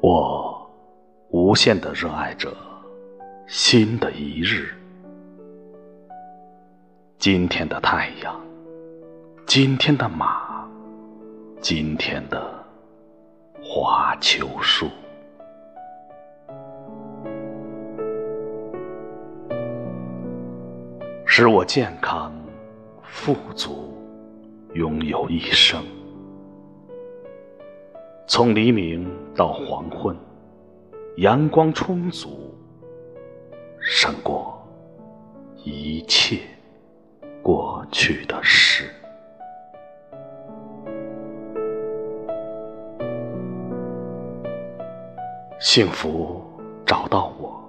我无限的热爱着新的一日。今天的太阳，今天的马，今天的花秋树，使我健康富足，拥有一生。从黎明到黄昏，阳光充足，胜过一切过去的事。幸福找到我，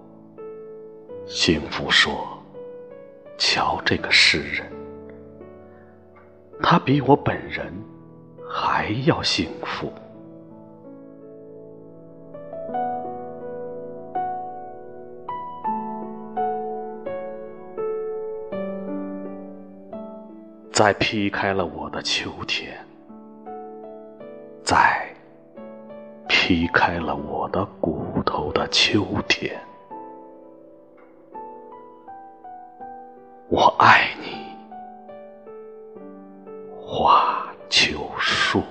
幸福说：“瞧这个诗人，他比我本人还要幸福。”在劈开了我的秋天，在劈开了我的骨头的秋天，我爱你，花秋树。